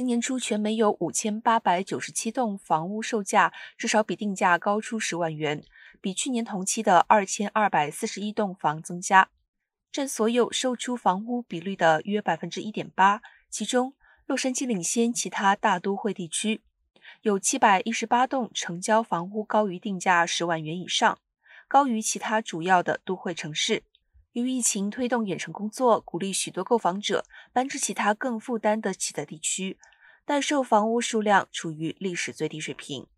今年初，全美有五千八百九十七栋房屋售价至少比定价高出十万元，比去年同期的二千二百四十一栋房增加，占所有售出房屋比率的约百分之一点八。其中，洛杉矶领先其他大都会地区，有七百一十八栋成交房屋高于定价十万元以上，高于其他主要的都会城市。由于疫情推动远程工作，鼓励许多购房者搬至其他更负担得起的地区，待售房屋数量处于历史最低水平。